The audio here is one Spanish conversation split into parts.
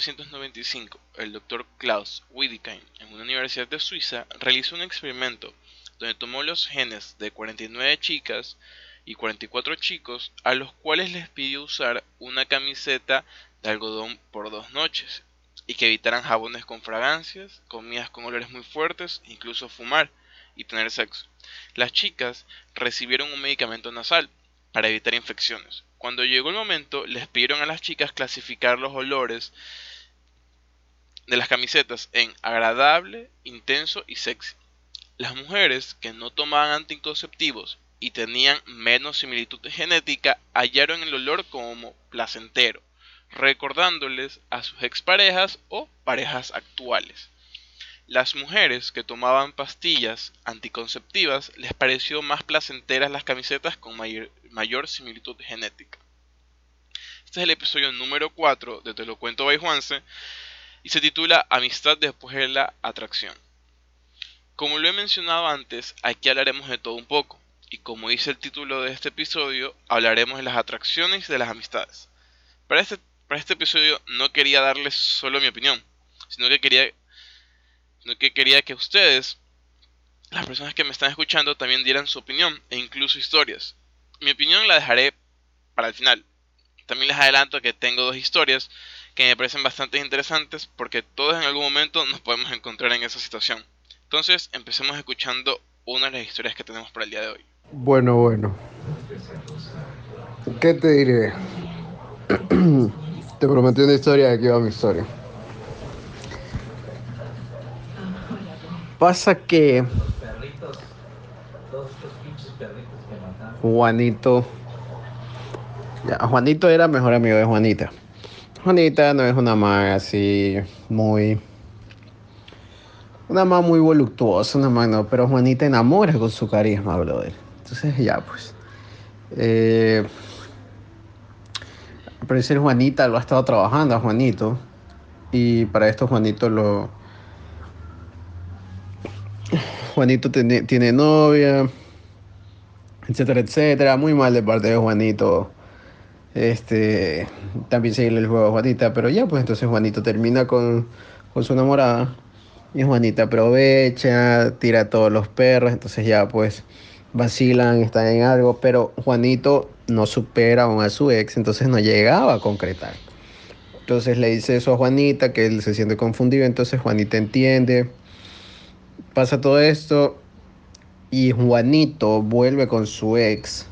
1995 el doctor Klaus Wiedekind en una universidad de Suiza realizó un experimento donde tomó los genes de 49 chicas y 44 chicos a los cuales les pidió usar una camiseta de algodón por dos noches y que evitaran jabones con fragancias, comidas con olores muy fuertes, incluso fumar y tener sexo. Las chicas recibieron un medicamento nasal para evitar infecciones. Cuando llegó el momento, les pidieron a las chicas clasificar los olores de las camisetas en agradable, intenso y sexy. Las mujeres que no tomaban anticonceptivos y tenían menos similitud genética hallaron el olor como placentero, recordándoles a sus exparejas o parejas actuales. Las mujeres que tomaban pastillas anticonceptivas les pareció más placenteras las camisetas con mayor, similitud genética. Este es el episodio número 4 de Te lo cuento by Juanse y se titula Amistad después de la atracción. Como lo he mencionado antes, aquí hablaremos de todo un poco, y como dice el título de este episodio, hablaremos de las atracciones y de las amistades. Para este, para este episodio no quería darles solo mi opinión, sino que quería, sino que quería que ustedes, las personas que me están escuchando, también dieran su opinión e incluso historias. Mi opinión la dejaré para el final. También les adelanto que tengo dos historias que me parecen bastante interesantes porque todos en algún momento nos podemos encontrar en esa situación. Entonces, empecemos escuchando una de las historias que tenemos para el día de hoy. Bueno, bueno. ¿Qué te diré? te prometí una historia de aquí va mi historia. Pasa que Juanito Juanito era mejor amigo de Juanita. Juanita no es una maga así muy una mamá muy voluptuosa, una mano, pero Juanita enamora con su carisma, brother. Entonces ya, pues. Eh, Juanita lo ha estado trabajando a Juanito. Y para esto Juanito lo... Juanito tiene, tiene novia, etcétera, etcétera. Muy mal de parte de Juanito. Este, también seguirle el juego a Juanita, pero ya, pues entonces Juanito termina con, con su enamorada y Juanita aprovecha, tira a todos los perros, entonces ya pues vacilan, están en algo, pero Juanito no supera aún a su ex, entonces no llegaba a concretar. Entonces le dice eso a Juanita, que él se siente confundido, entonces Juanita entiende, pasa todo esto y Juanito vuelve con su ex,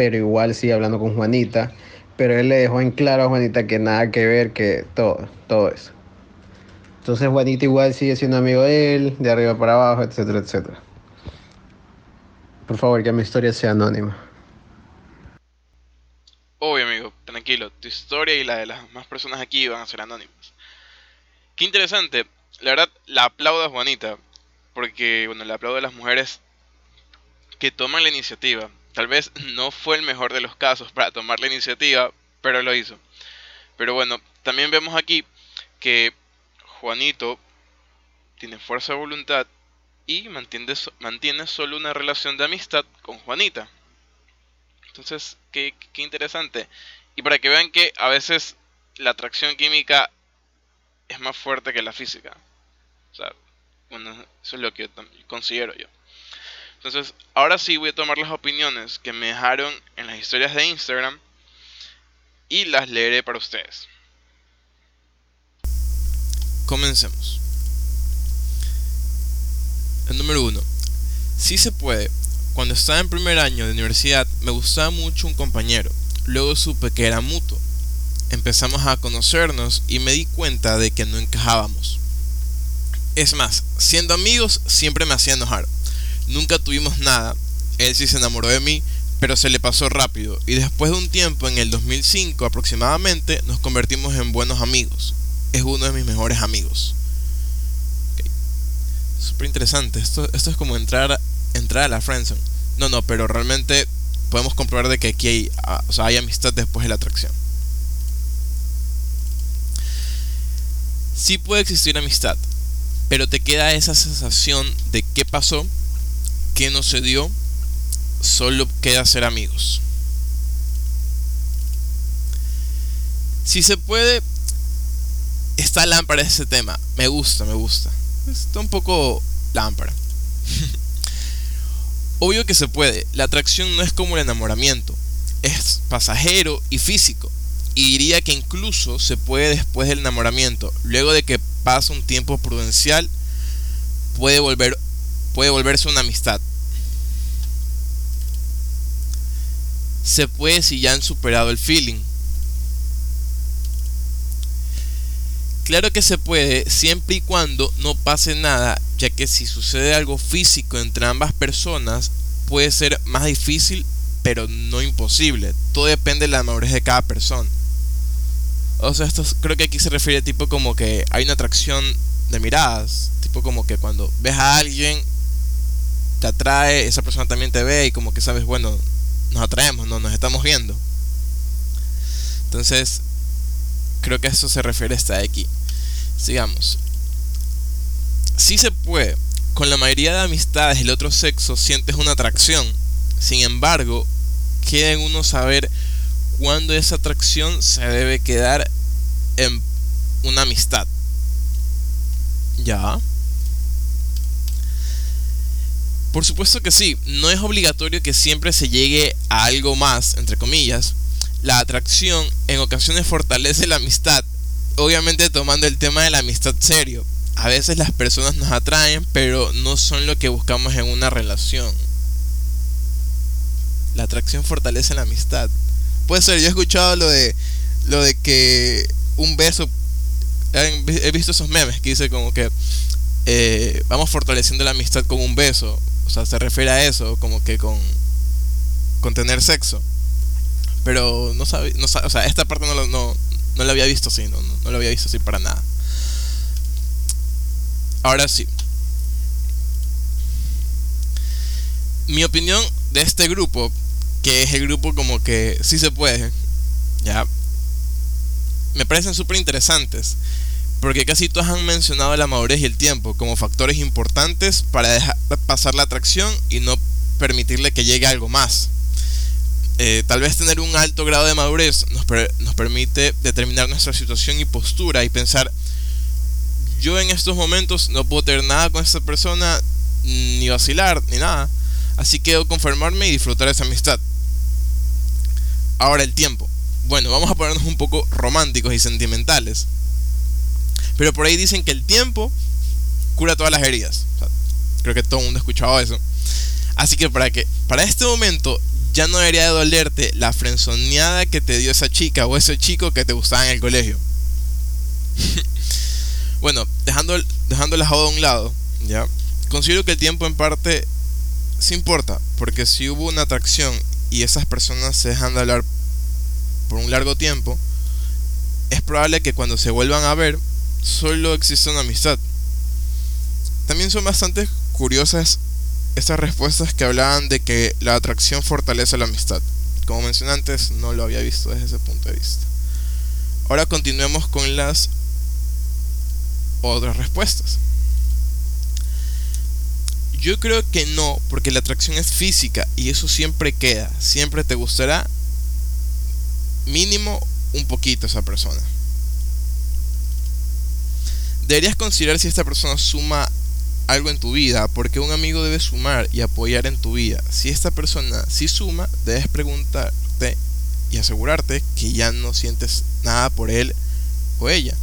pero igual sigue hablando con Juanita, pero él le dejó en claro a Juanita que nada que ver, que todo, todo eso. Entonces Juanita igual sigue siendo amigo de él, de arriba para abajo, etcétera, etcétera. Por favor, que mi historia sea anónima. Obvio, amigo, tranquilo. Tu historia y la de las más personas aquí van a ser anónimas. Qué interesante. La verdad, la aplaudo a Juanita. Porque, bueno, le aplaudo a las mujeres que toman la iniciativa. Tal vez no fue el mejor de los casos para tomar la iniciativa, pero lo hizo. Pero bueno, también vemos aquí que Juanito tiene fuerza de voluntad y mantiene, solo una relación de amistad con Juanita. Entonces, qué, interesante. Y para que vean que a veces la atracción química es más fuerte que la física. O sea, bueno, eso es lo que considero yo. Entonces, ahora sí voy a tomar las opiniones que me dejaron en las historias de Instagram y las leeré para ustedes. Comencemos. El número 1. Si se puede. Cuando estaba en primer año de universidad me gustaba mucho un compañero. Luego supe que era mutuo. Empezamos a conocernos y me di cuenta de que no encajábamos. Es más, siendo amigos siempre me hacía enojar. Nunca tuvimos nada. Él sí se enamoró de mí, pero se le pasó rápido y después de un tiempo, en el 2005 aproximadamente, nos convertimos en buenos amigos es uno de mis mejores amigos. Súper interesante. Esto, esto es como entrar, entrar a la friendzone. No, no, pero realmente podemos comprobar de que aquí hay, ah, hay amistad después de la atracción. Sí puede existir amistad, pero te queda esa sensación de qué pasó, no se dio, solo queda ser amigos. Si se puede, está lámpara ese tema. Me gusta, me gusta. Está un poco lámpara. Obvio que se puede. La atracción no es como el enamoramiento. Es pasajero y físico. Y diría que incluso se puede después del enamoramiento. Luego de que pasa un tiempo prudencial, puede, volver, puede volverse una amistad. Se puede si ya han superado el feeling. Claro que se puede siempre y cuando no pase nada, ya que si sucede algo físico entre ambas personas puede ser más difícil, pero no imposible. Todo depende de la madurez de cada persona. O sea, esto creo que aquí se refiere tipo como que hay una atracción de miradas, tipo como que cuando ves a alguien te atrae, esa persona también te ve y como que sabes, bueno, nos atraemos, no nos estamos viendo. Entonces, creo que a eso se refiere esta de aquí. Sigamos. Si se puede. Con la mayoría de amistades del otro sexo sientes una atracción. Sin embargo, queda en uno saber cuándo esa atracción se debe quedar en una amistad. ¿Ya? Por supuesto que sí, no es obligatorio que siempre se llegue a algo más, entre comillas. La atracción en ocasiones fortalece la amistad obviamente tomando el tema de la amistad serio. A veces las personas nos atraen, pero no son lo que buscamos en una relación. La atracción fortalece la amistad. Puede ser, yo he escuchado lo de lo de que un beso he visto esos memes que dice como que eh, vamos fortaleciendo la amistad con un beso. O sea, se refiere a eso, como que con, con tener sexo. Pero no sabe, no o sea, esta parte no, lo, no, no lo había visto así, no, no, lo había visto así para nada. Ahora sí. Mi opinión de este grupo, que es el grupo como que sí se puede, ya, me parecen súper interesantes, porque casi todos han mencionado la madurez y el tiempo como factores importantes para dejar pasar la atracción y no permitirle que llegue algo más. Eh, tal vez tener un alto grado de madurez nos, nos permite determinar nuestra situación y postura y pensar, yo en estos momentos no puedo tener nada con esta persona, ni vacilar, ni nada. Así que debo conformarme y disfrutar esa amistad. Ahora el tiempo. Bueno, vamos a ponernos un poco románticos y sentimentales. Pero por ahí dicen que el tiempo cura todas las heridas. creo que todo el mundo ha escuchado eso. Así que para que para este momento ya no debería de dolerte la frenzoneada que te dio esa chica o ese chico que te gustaba en el colegio. bueno, dejando, dejando la joda a un lado, ¿ya? Considero que el tiempo en parte sí importa, porque si hubo una atracción y esas personas se dejan de hablar por un largo tiempo, es probable que cuando se vuelvan a ver, solo exista una amistad. También son bastante curiosas estas respuestas que hablaban de que la atracción fortalece la amistad. Como mencioné antes, no lo había visto desde ese punto de vista. Ahora continuemos con las otras respuestas. Yo creo que no, porque la atracción es física y eso siempre queda, siempre te gustará mínimo un poquito esa persona. Deberías considerar si esta persona suma algo en tu vida, porque un amigo debe sumar y apoyar en tu vida. Si esta persona sí suma, debes preguntarte y asegurarte que ya no sientes nada por él o ella.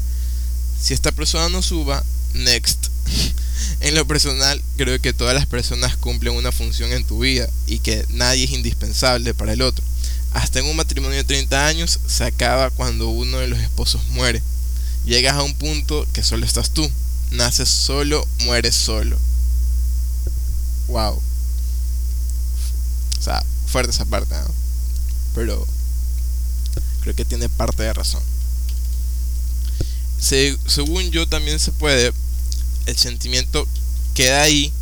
Si esta persona no suba, next. en lo personal, creo que todas las personas cumplen una función en tu vida y que nadie es indispensable para el otro. Hasta en un matrimonio de 30 años se acaba cuando uno de los esposos muere. Llegas a un punto que solo estás tú naces solo, mueres solo. Wow. O sea, fuerte esa parte. Pero creo que tiene parte de razón. según yo también se puede, el sentimiento queda ahí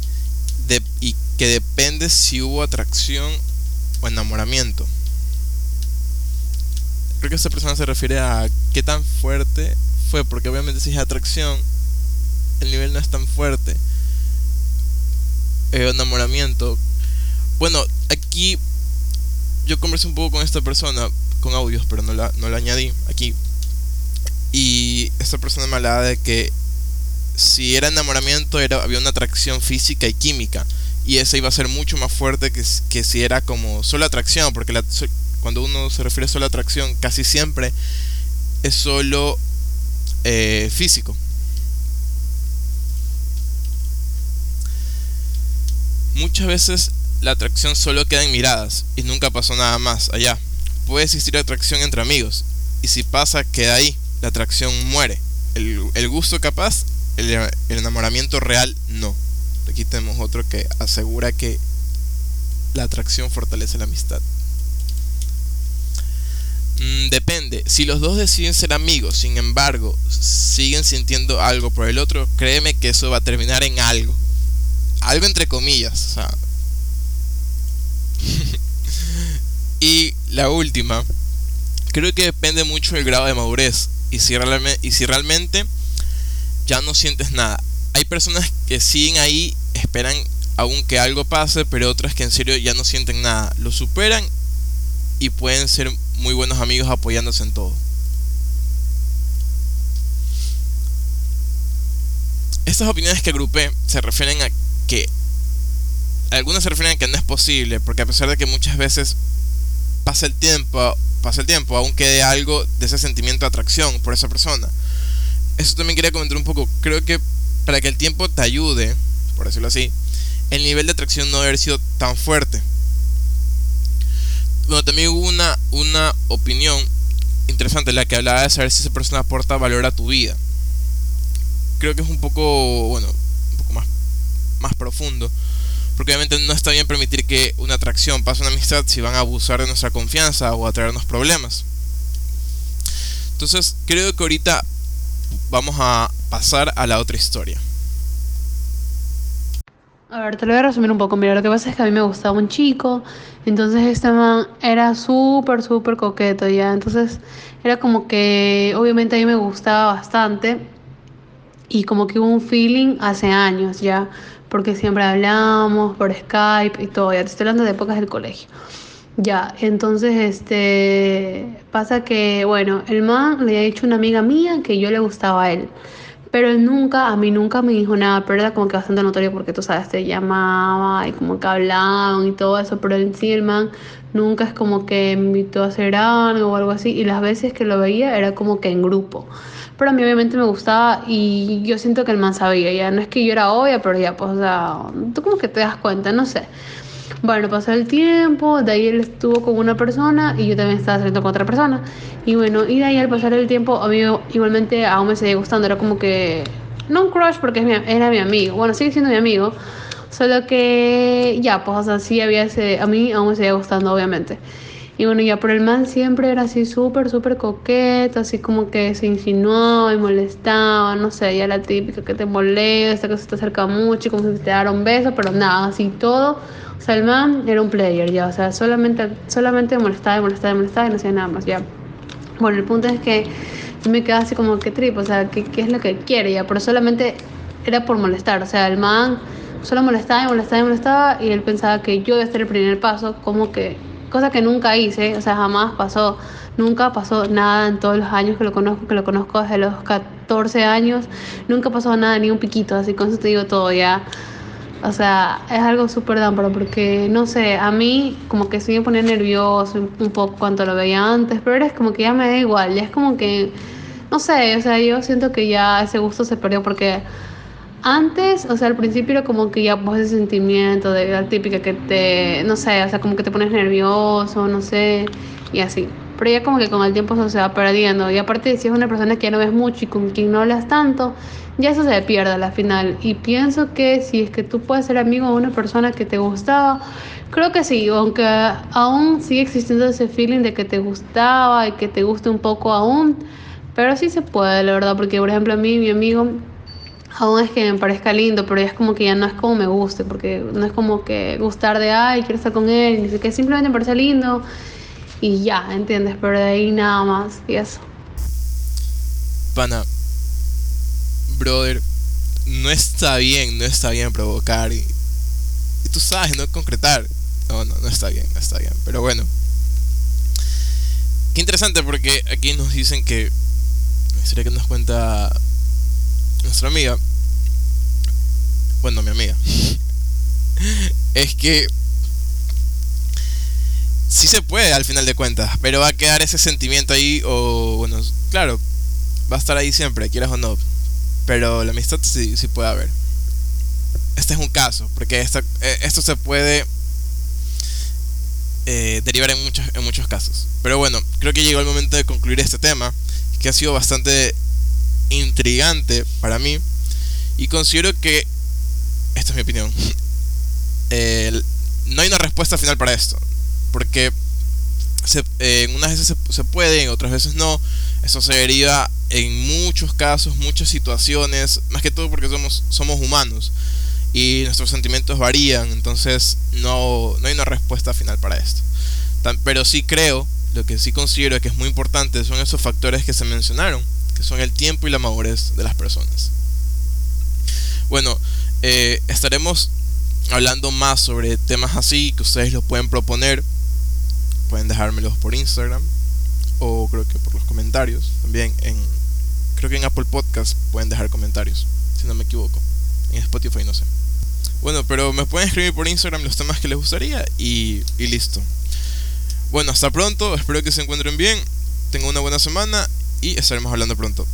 de, y que depende si hubo atracción o enamoramiento. Creo que esta persona se refiere a qué tan fuerte fue, porque obviamente si es atracción, el nivel no es tan fuerte. Eh, enamoramiento. Bueno, aquí yo conversé un poco con esta persona, con audios, pero no la, no la añadí aquí. Y esta persona me hablaba de que si era enamoramiento era, había una atracción física y química. Y esa iba a ser mucho más fuerte que, que si era como solo atracción, porque la, cuando uno se refiere a solo atracción, casi siempre es solo eh, físico. Muchas veces la atracción solo queda en miradas y nunca pasó nada más allá. Puede existir atracción entre amigos y si pasa queda ahí, la atracción muere. El, gusto capaz, el, el enamoramiento real no. Aquí tenemos otro que asegura que la atracción fortalece la amistad. Mm, depende. Si los dos deciden ser amigos, sin embargo, siguen sintiendo algo por el otro, créeme que eso va a terminar en algo. Algo entre comillas. y la última, creo que depende mucho del grado de madurez. Y si, y si realmente ya no sientes nada. Hay personas que siguen ahí, esperan aún que algo pase, pero otras que en serio ya no sienten nada. Lo superan y pueden ser muy buenos amigos apoyándose en todo. Estas opiniones que agrupé se refieren a que algunas se refieren a que no es posible, porque a pesar de que muchas veces pasa el tiempo, pasa el tiempo, aún quede algo de ese sentimiento de atracción por esa persona. Eso también quería comentar un poco. Creo que para que el tiempo te ayude, por decirlo así, el nivel de atracción no debe haber sido tan fuerte bueno, también hubo una, una opinión interesante, la que hablaba de saber si esa persona aporta valor a tu vida. Creo que es un poco, bueno, un poco más, más profundo. Porque obviamente no está bien permitir que una atracción pase una amistad si van a abusar de nuestra confianza o a traernos problemas. Entonces creo que ahorita vamos a pasar a la otra historia. A ver, te lo voy a resumir un poco. Mira, lo que pasa es que a mí me gustaba un chico, entonces este man era súper, súper coqueto ya. Entonces era como que, obviamente a mí me gustaba bastante y como que hubo un feeling hace años ya, porque siempre hablábamos por Skype y todo. Ya te estoy hablando de épocas del colegio. Ya, entonces este pasa que, bueno, el man le ha dicho a una amiga mía que yo le gustaba a él pero él nunca, a mí nunca me dijo nada, pero era como que bastante notorio porque tú sabes, te llamaba y como que hablaban y todo eso, pero en sí el man nunca es como que me invitó a hacer algo o algo así, y las veces que lo veía era como que en grupo. Pero a mí obviamente me gustaba y yo siento que el man sabía, ya no es que yo era obvia, pero ya pues, o sea, tú como que te das cuenta, no sé. Bueno, pasó el tiempo, de ahí él estuvo con una persona y yo también estaba saliendo con otra persona. Y bueno, y de ahí al pasar el tiempo, a mí igualmente aún me seguía gustando, era como que, no un crush porque era mi amigo, bueno, sigue siendo mi amigo, solo que ya, pues, o sea, sí había ese, a mí aún me seguía gustando, obviamente. Y bueno, ya por el man siempre era así súper, súper coqueto, así como que se insinuaba y molestaba, no sé, ya la típica que te molesta, que se te acerca mucho y como si te diera un beso, pero nada, así todo o el man era un player ya, o sea, solamente, solamente molestaba y molestaba y molestaba y no hacía nada más, ya. Bueno, el punto es que yo me quedaba así como que trip, o sea, ¿qué, qué es lo que quiere ya? Pero solamente era por molestar, o sea, el man solo molestaba y molestaba y molestaba y él pensaba que yo iba a hacer el primer paso, como que, cosa que nunca hice, o sea, jamás pasó, nunca pasó nada en todos los años que lo conozco, que lo conozco desde los 14 años, nunca pasó nada, ni un piquito, así con eso te digo todo ya. O sea, es algo súper dámparo porque, no sé, a mí como que sí me ponía nervioso un poco cuando lo veía antes, pero ahora es como que ya me da igual, ya es como que, no sé, o sea, yo siento que ya ese gusto se perdió porque antes, o sea, al principio era como que ya pues ese sentimiento de la típica que te, no sé, o sea, como que te pones nervioso, no sé, y así. Pero ya como que con el tiempo eso se va perdiendo. Y aparte, si es una persona que ya no ves mucho y con quien no hablas tanto, ya eso se pierde a la final. Y pienso que si es que tú puedes ser amigo de una persona que te gustaba, creo que sí, aunque aún sigue existiendo ese feeling de que te gustaba y que te guste un poco aún, pero sí se puede, la verdad, porque por ejemplo a mí, mi amigo, aún es que me parezca lindo, pero ya es como que ya no es como me guste, porque no es como que gustar de, ay, quiero estar con él, ni sé simplemente me parece lindo y ya, ¿entiendes? Pero de ahí nada más y eso. Pana, brother, no está bien, no está bien provocar y, tú sabes, no concretar. No, no, no está bien, no está bien. Pero bueno. Qué interesante porque aquí nos dicen que historia que nos cuenta nuestra amiga, bueno, mi amiga, es que sí se puede al final de cuentas, pero va a quedar ese sentimiento ahí o, bueno, claro, va a estar ahí siempre, quieras o no, pero la amistad sí, sí puede haber. Este es un caso, porque esto, eh, esto se puede eh, derivar en muchos, en muchos casos. Pero bueno, creo que llegó el momento de concluir este tema, que ha sido bastante intrigante para mí, y considero que, esta es mi opinión, no hay una respuesta final para esto, porque en unas veces se, puede, en otras veces no, eso se deriva en muchos casos, muchas situaciones, más que todo porque somos, somos humanos y nuestros sentimientos varían, entonces no, no hay una respuesta final para esto. pero sí creo, lo que sí considero que es muy importante son esos factores que se mencionaron, que son el tiempo y la madurez de las personas. Bueno, eh, estaremos hablando más sobre temas así que ustedes los pueden proponer. Pueden dejármelos por Instagram o creo que por los comentarios. También en creo que en Apple Podcast pueden dejar comentarios, si no me equivoco. En Spotify no sé. Bueno, pero me pueden escribir por Instagram los temas que les gustaría y, listo. Bueno, hasta pronto, espero que se encuentren bien, tengan una buena semana y estaremos hablando pronto.